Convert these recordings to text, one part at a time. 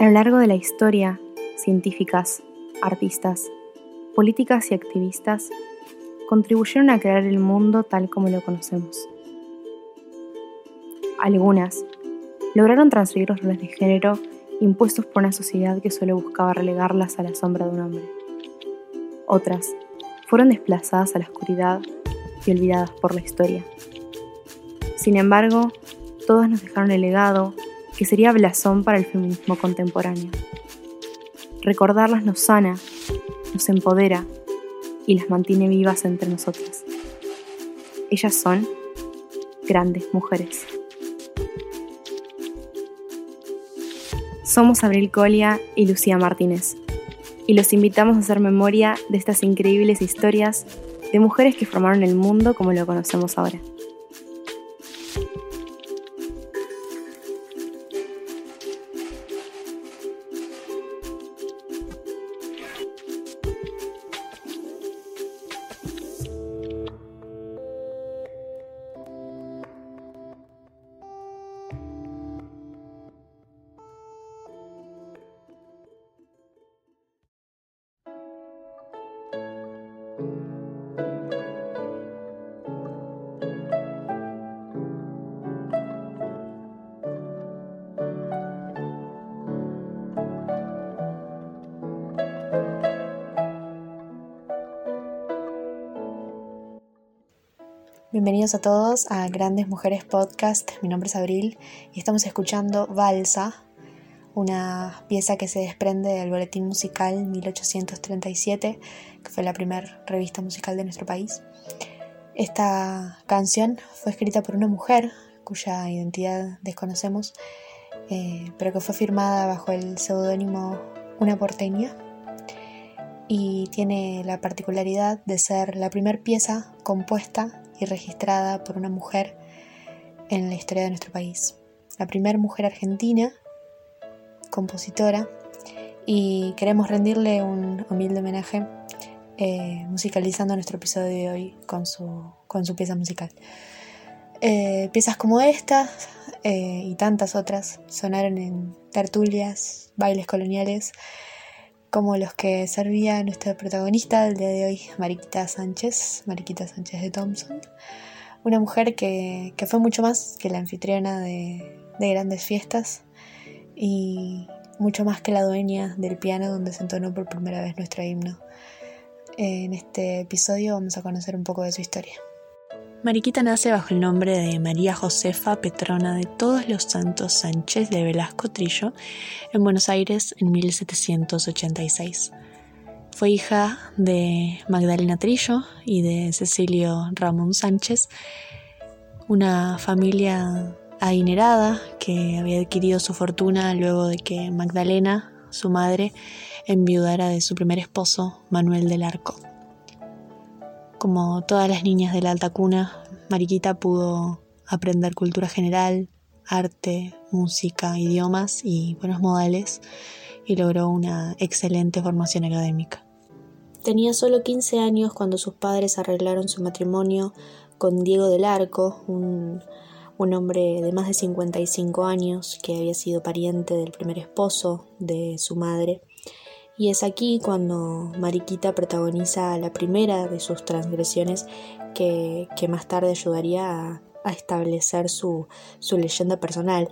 A lo largo de la historia, científicas, artistas, políticas y activistas contribuyeron a crear el mundo tal como lo conocemos. Algunas lograron transferir los roles de género impuestos por una sociedad que solo buscaba relegarlas a la sombra de un hombre. Otras fueron desplazadas a la oscuridad y olvidadas por la historia. Sin embargo, todas nos dejaron el legado que sería blasón para el feminismo contemporáneo. Recordarlas nos sana, nos empodera y las mantiene vivas entre nosotras. Ellas son grandes mujeres. Somos Abril Colia y Lucía Martínez, y los invitamos a hacer memoria de estas increíbles historias de mujeres que formaron el mundo como lo conocemos ahora. Bienvenidos a todos a Grandes Mujeres Podcast. Mi nombre es Abril y estamos escuchando Balsa, una pieza que se desprende del Boletín Musical 1837, que fue la primera revista musical de nuestro país. Esta canción fue escrita por una mujer cuya identidad desconocemos, eh, pero que fue firmada bajo el seudónimo Una porteña y tiene la particularidad de ser la primera pieza compuesta y registrada por una mujer en la historia de nuestro país. La primera mujer argentina, compositora, y queremos rendirle un humilde homenaje eh, musicalizando nuestro episodio de hoy con su, con su pieza musical. Eh, piezas como esta eh, y tantas otras sonaron en tertulias, bailes coloniales, como los que servía nuestra protagonista del día de hoy, Mariquita Sánchez, Mariquita Sánchez de Thompson, una mujer que, fue mucho más que la anfitriona de, grandes fiestas y mucho más que la dueña del piano donde se entonó por primera vez nuestro himno. En este episodio vamos a conocer un poco de su historia. Mariquita nace bajo el nombre de María Josefa Petrona de Todos los Santos Sánchez de Velasco Trillo en Buenos Aires en 1786. Fue hija de Magdalena Trillo y de Cecilio Ramón Sánchez, una familia adinerada que había adquirido su fortuna luego de que Magdalena, su madre, enviudara de su primer esposo, Manuel del Arco. Como todas las niñas de la alta cuna, Mariquita pudo aprender cultura general, arte, música, idiomas y buenos modales y logró una excelente formación académica. Tenía solo 15 años cuando sus padres arreglaron su matrimonio con Diego del Arco, un, un hombre de más de 55 años que había sido pariente del primer esposo de su madre y es aquí cuando Mariquita protagoniza la primera de sus transgresiones que, más tarde ayudaría a, establecer su, leyenda personal.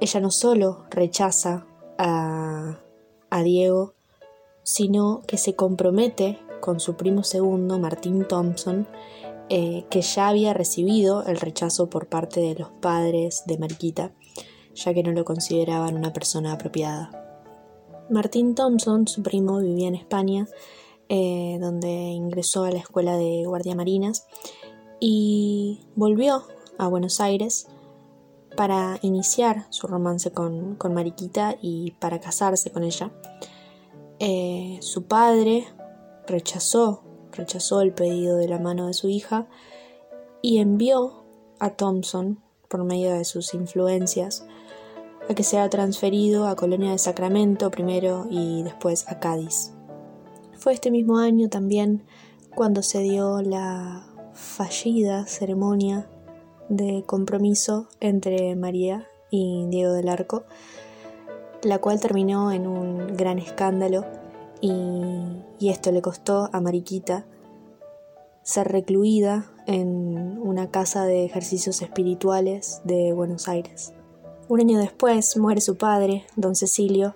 Ella no solo rechaza a, Diego, sino que se compromete con su primo segundo, Martín Thompson, eh, que ya había recibido el rechazo por parte de los padres de Mariquita, ya que no lo consideraban una persona apropiada. Martín Thompson, su primo, vivía en España, eh, donde ingresó a la escuela de guardia marinas y volvió a Buenos Aires para iniciar su romance con, Mariquita y para casarse con ella. Eh, su padre rechazó, rechazó el pedido de la mano de su hija y envió a Thompson, por medio de sus influencias, a que sea transferido a Colonia de Sacramento primero y después a Cádiz. Fue este mismo año también cuando se dio la fallida ceremonia de compromiso entre María y Diego del Arco, la cual terminó en un gran escándalo y, y esto le costó a Mariquita ser recluida en una casa de ejercicios espirituales de Buenos Aires. Un año después muere su padre, don Cecilio,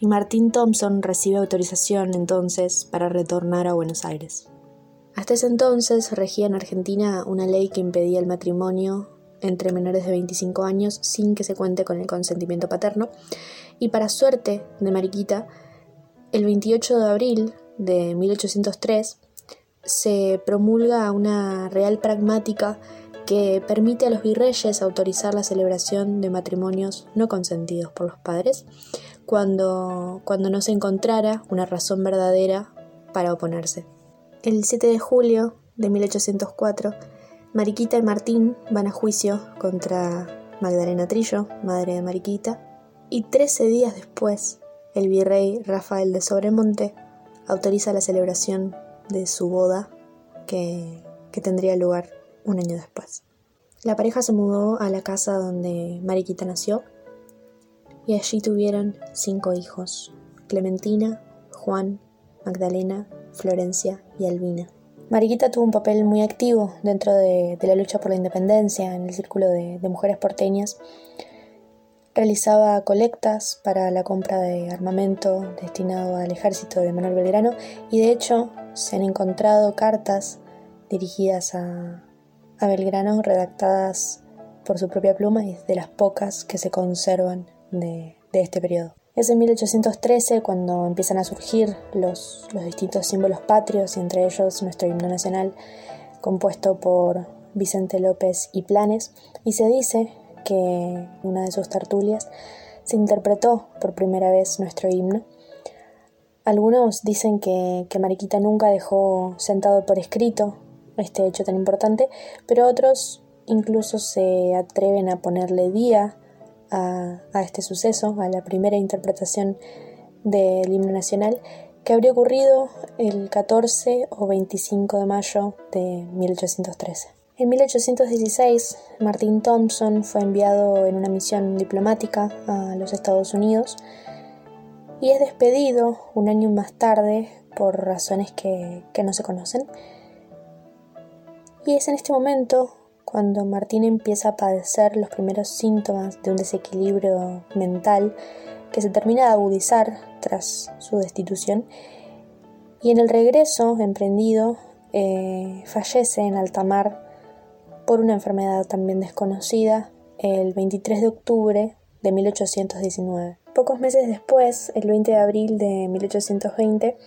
y Martín Thompson recibe autorización entonces para retornar a Buenos Aires. Hasta ese entonces regía en Argentina una ley que impedía el matrimonio entre menores de 25 años sin que se cuente con el consentimiento paterno, y para suerte de Mariquita, el 28 de abril de 1803 se promulga una real pragmática que permite a los virreyes autorizar la celebración de matrimonios no consentidos por los padres cuando, cuando no se encontrara una razón verdadera para oponerse. El 7 de julio de 1804, Mariquita y Martín van a juicio contra Magdalena Trillo, madre de Mariquita, y 13 días después, el virrey Rafael de Sobremonte autoriza la celebración de su boda que, que tendría lugar un año después. La pareja se mudó a la casa donde Mariquita nació y allí tuvieron cinco hijos, Clementina, Juan, Magdalena, Florencia y Albina. Mariquita tuvo un papel muy activo dentro de, la lucha por la independencia en el círculo de, de mujeres porteñas. Realizaba colectas para la compra de armamento destinado al ejército de Manuel Belgrano y de hecho se han encontrado cartas dirigidas a, a Belgrano redactadas por su propia pluma y de las pocas que se conservan de, este periodo. Es en 1813 cuando empiezan a surgir los, distintos símbolos patrios y entre ellos nuestro himno nacional compuesto por Vicente López y Planes y se dice que en una de sus tertulias se interpretó por primera vez nuestro himno algunos dicen que, Mariquita nunca dejó sentado por escrito este hecho tan importante, pero otros incluso se atreven a ponerle día a, este suceso, a la primera interpretación del himno nacional, que habría ocurrido el 14 o 25 de mayo de 1813. En 1816, Martin Thompson fue enviado en una misión diplomática a los Estados Unidos y es despedido un año más tarde por razones que, no se conocen. Y es en este momento cuando Martín empieza a padecer los primeros síntomas de un desequilibrio mental que se termina de agudizar tras su destitución y en el regreso emprendido eh, fallece en alta mar por una enfermedad también desconocida el 23 de octubre de 1819. Pocos meses después, el 20 de abril de 1820,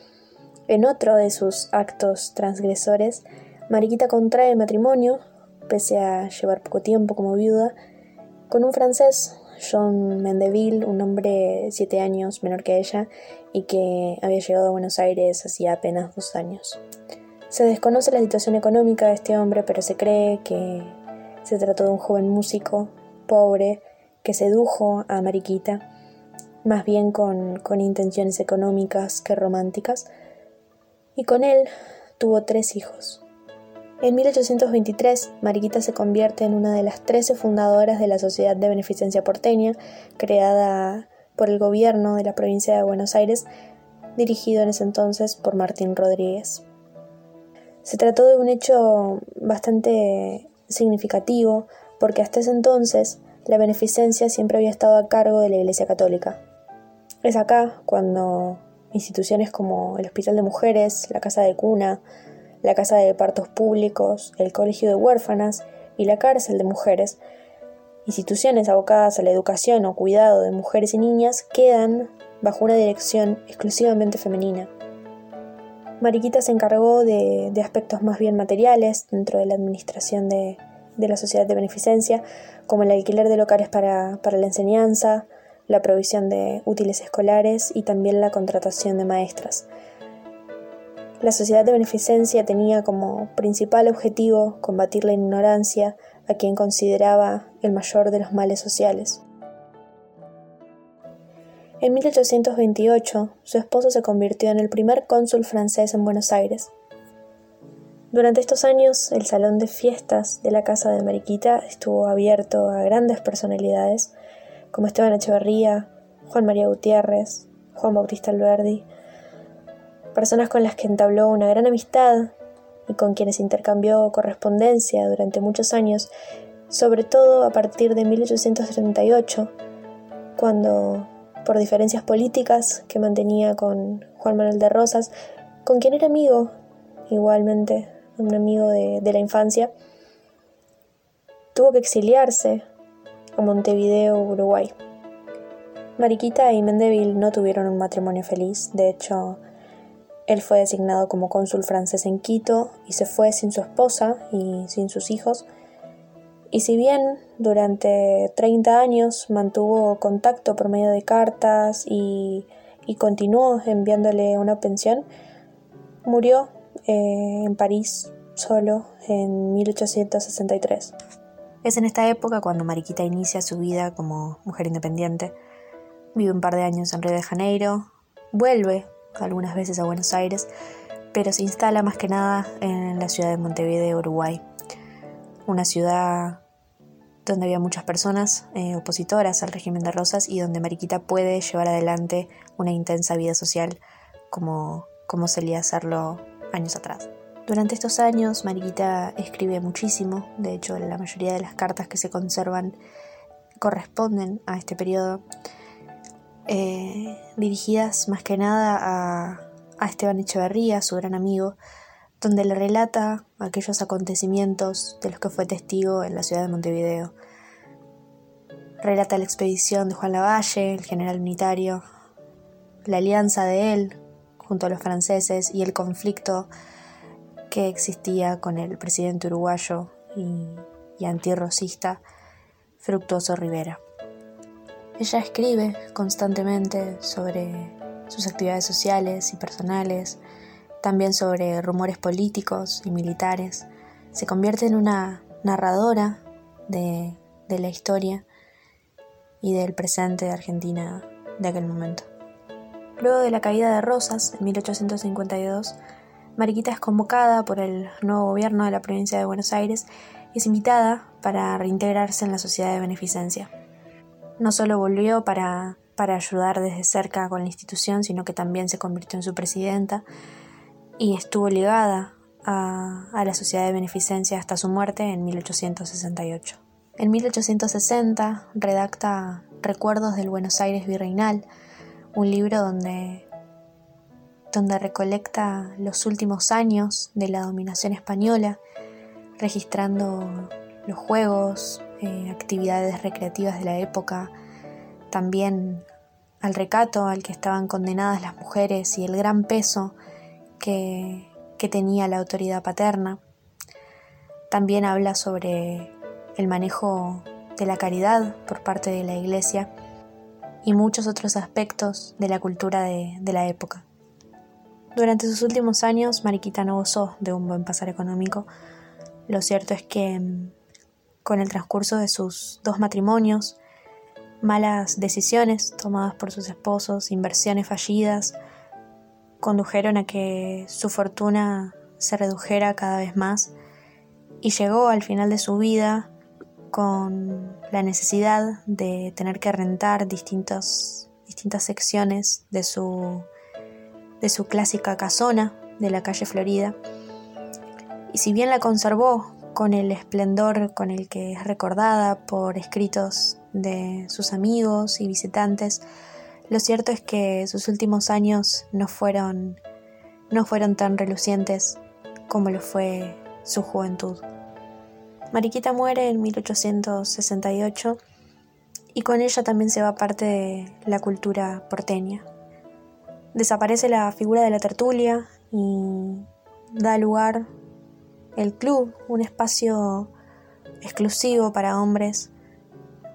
en otro de sus actos transgresores, Mariquita contrae matrimonio, pese a llevar poco tiempo como viuda, con un francés, John Mendeville, un hombre siete años menor que ella y que había llegado a Buenos Aires hacía apenas dos años. Se desconoce la situación económica de este hombre, pero se cree que se trató de un joven músico, pobre, que sedujo a Mariquita más bien con, intenciones económicas que románticas, y con él tuvo tres hijos. En 1823, Mariquita se convierte en una de las trece fundadoras de la Sociedad de Beneficencia Porteña, creada por el gobierno de la provincia de Buenos Aires, dirigido en ese entonces por Martín Rodríguez. Se trató de un hecho bastante significativo porque hasta ese entonces la beneficencia siempre había estado a cargo de la Iglesia Católica. Es acá cuando instituciones como el Hospital de Mujeres, la Casa de Cuna, la Casa de Partos Públicos, el Colegio de Huérfanas y la Cárcel de Mujeres, instituciones abocadas a la educación o cuidado de mujeres y niñas, quedan bajo una dirección exclusivamente femenina. Mariquita se encargó de, aspectos más bien materiales dentro de la administración de, la sociedad de beneficencia, como el alquiler de locales para la enseñanza, la provisión de útiles escolares y también la contratación de maestras. La sociedad de beneficencia tenía como principal objetivo combatir la ignorancia a quien consideraba el mayor de los males sociales. En 1828, su esposo se convirtió en el primer cónsul francés en Buenos Aires. Durante estos años, el salón de fiestas de la casa de Mariquita estuvo abierto a grandes personalidades como Esteban Echeverría, Juan María Gutiérrez, Juan Bautista Alberdi, personas con las que entabló una gran amistad y con quienes intercambió correspondencia durante muchos años, sobre todo a partir de 1838, cuando, por diferencias políticas que mantenía con Juan Manuel de Rosas, con quien era amigo, igualmente, un amigo de, de la infancia, tuvo que exiliarse a Montevideo, Uruguay. Mariquita y Mendeville no tuvieron un matrimonio feliz, de hecho, él fue designado como cónsul francés en Quito y se fue sin su esposa y sin sus hijos. Y si bien durante 30 años mantuvo contacto por medio de cartas y, continuó enviándole una pensión, murió eh, en París solo en 1863. Es en esta época cuando Mariquita inicia su vida como mujer independiente. Vive un par de años en Río de Janeiro, vuelve algunas veces a Buenos Aires, pero se instala más que nada en la ciudad de Montevideo, Uruguay, una ciudad donde había muchas personas eh, opositoras al régimen de Rosas y donde Mariquita puede llevar adelante una intensa vida social como, como solía hacerlo años atrás. Durante estos años Mariquita escribe muchísimo, de hecho la mayoría de las cartas que se conservan corresponden a este periodo. Eh, dirigidas más que nada a, Esteban Echeverría, su gran amigo, donde le relata aquellos acontecimientos de los que fue testigo en la ciudad de Montevideo. Relata la expedición de Juan Lavalle, el general unitario, la alianza de él junto a los franceses y el conflicto que existía con el presidente uruguayo y, y antirrocista Fructuoso Rivera. Ella escribe constantemente sobre sus actividades sociales y personales, también sobre rumores políticos y militares. Se convierte en una narradora de, la historia y del presente de Argentina de aquel momento. Luego de la caída de Rosas en 1852, Mariquita es convocada por el nuevo gobierno de la provincia de Buenos Aires y es invitada para reintegrarse en la sociedad de beneficencia no solo volvió para, ayudar desde cerca con la institución, sino que también se convirtió en su presidenta y estuvo ligada a, a, la Sociedad de Beneficencia hasta su muerte en 1868. En 1860 redacta Recuerdos del Buenos Aires Virreinal, un libro donde, donde recolecta los últimos años de la dominación española, registrando los juegos, eh, actividades recreativas de la época, también al recato al que estaban condenadas las mujeres y el gran peso que, tenía la autoridad paterna. También habla sobre el manejo de la caridad por parte de la Iglesia y muchos otros aspectos de la cultura de, de, la época. Durante sus últimos años, Mariquita no gozó de un buen pasar económico. Lo cierto es que con el transcurso de sus dos matrimonios, malas decisiones tomadas por sus esposos, inversiones fallidas, condujeron a que su fortuna se redujera cada vez más y llegó al final de su vida con la necesidad de tener que rentar distintas secciones de su, de su clásica casona de la calle Florida. Y si bien la conservó con el esplendor con el que es recordada por escritos de sus amigos y visitantes, lo cierto es que sus últimos años no fueron, no fueron tan relucientes como lo fue su juventud. Mariquita muere en 1868 y con ella también se va parte de la cultura porteña. Desaparece la figura de la tertulia y da lugar el club, un espacio exclusivo para hombres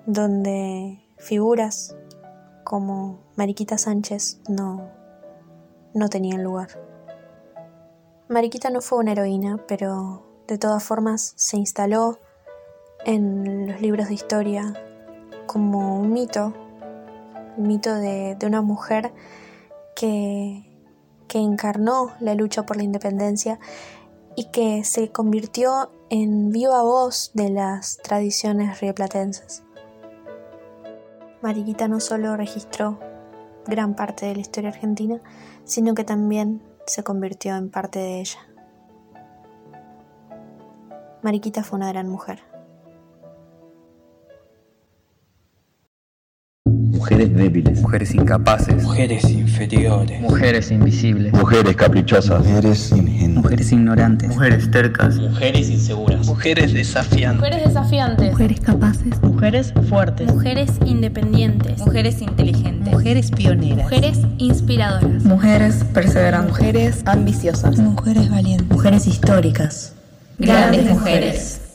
donde figuras como Mariquita Sánchez no, no tenían lugar. Mariquita no fue una heroína, pero de todas formas se instaló en los libros de historia como un mito, un mito de, de una mujer que, que encarnó la lucha por la independencia y que se convirtió en viva voz de las tradiciones rioplatenses. Mariquita no solo registró gran parte de la historia argentina, sino que también se convirtió en parte de ella. Mariquita fue una gran mujer. Mujeres débiles. Mujeres incapaces. Mujeres inferiores. Mujeres invisibles. Mujeres caprichosas. Mujeres ingenuas. Mujeres ignorantes. Mujeres tercas. Mujeres inseguras. Mujeres desafiantes. Mujeres desafiantes. Mujeres capaces. Mujeres fuertes. Mujeres independientes. Mujeres inteligentes. Mujeres pioneras. Mujeres inspiradoras. Mujeres perseverantes. Mujeres ambiciosas. Mujeres valientes. Mujeres históricas. Grandes mujeres.